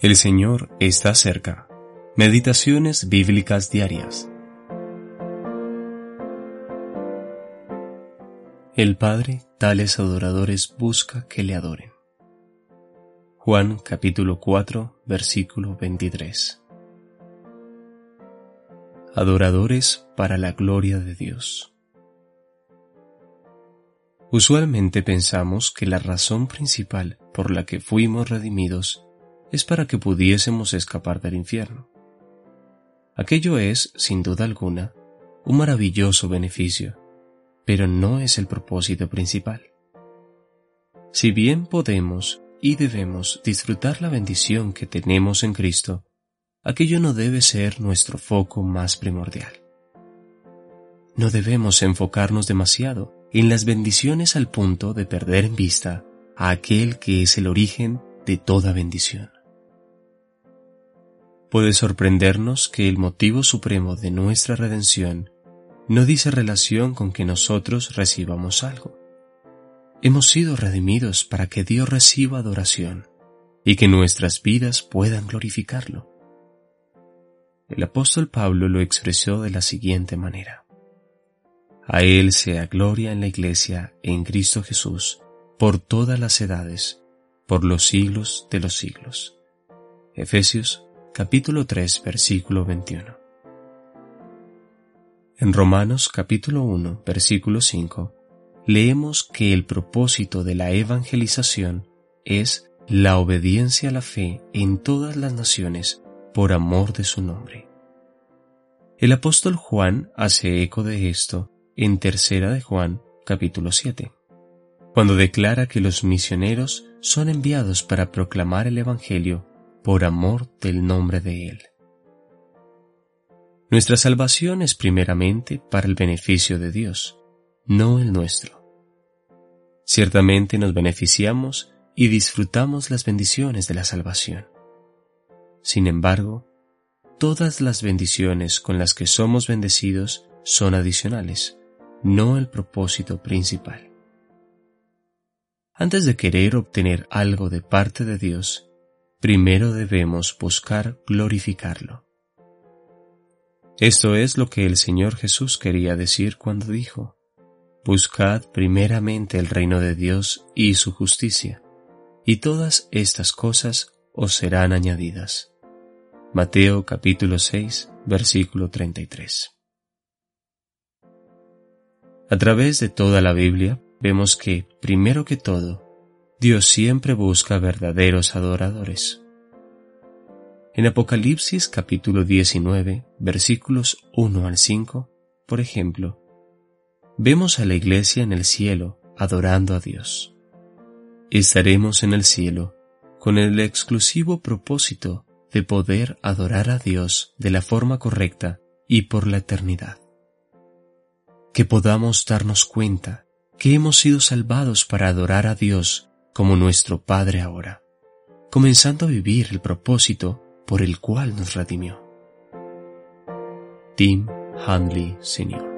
El Señor está cerca. Meditaciones bíblicas diarias. El Padre tales adoradores busca que le adoren. Juan capítulo 4 versículo 23. Adoradores para la gloria de Dios. Usualmente pensamos que la razón principal por la que fuimos redimidos es para que pudiésemos escapar del infierno. Aquello es, sin duda alguna, un maravilloso beneficio, pero no es el propósito principal. Si bien podemos y debemos disfrutar la bendición que tenemos en Cristo, aquello no debe ser nuestro foco más primordial. No debemos enfocarnos demasiado en las bendiciones al punto de perder en vista a aquel que es el origen de toda bendición puede sorprendernos que el motivo supremo de nuestra redención no dice relación con que nosotros recibamos algo. Hemos sido redimidos para que Dios reciba adoración y que nuestras vidas puedan glorificarlo. El apóstol Pablo lo expresó de la siguiente manera. A Él sea gloria en la Iglesia en Cristo Jesús por todas las edades, por los siglos de los siglos. Efesios capítulo 3, versículo 21. En Romanos capítulo 1, versículo 5, leemos que el propósito de la evangelización es la obediencia a la fe en todas las naciones por amor de su nombre. El apóstol Juan hace eco de esto en Tercera de Juan capítulo 7, cuando declara que los misioneros son enviados para proclamar el Evangelio por amor del nombre de Él. Nuestra salvación es primeramente para el beneficio de Dios, no el nuestro. Ciertamente nos beneficiamos y disfrutamos las bendiciones de la salvación. Sin embargo, todas las bendiciones con las que somos bendecidos son adicionales, no el propósito principal. Antes de querer obtener algo de parte de Dios, primero debemos buscar glorificarlo. Esto es lo que el Señor Jesús quería decir cuando dijo, Buscad primeramente el reino de Dios y su justicia, y todas estas cosas os serán añadidas. Mateo capítulo 6, versículo 33. A través de toda la Biblia vemos que, primero que todo, Dios siempre busca verdaderos adoradores. En Apocalipsis capítulo 19, versículos 1 al 5, por ejemplo, vemos a la iglesia en el cielo adorando a Dios. Estaremos en el cielo con el exclusivo propósito de poder adorar a Dios de la forma correcta y por la eternidad. Que podamos darnos cuenta que hemos sido salvados para adorar a Dios como nuestro Padre ahora, comenzando a vivir el propósito por el cual nos redimió. Tim Handley Sr.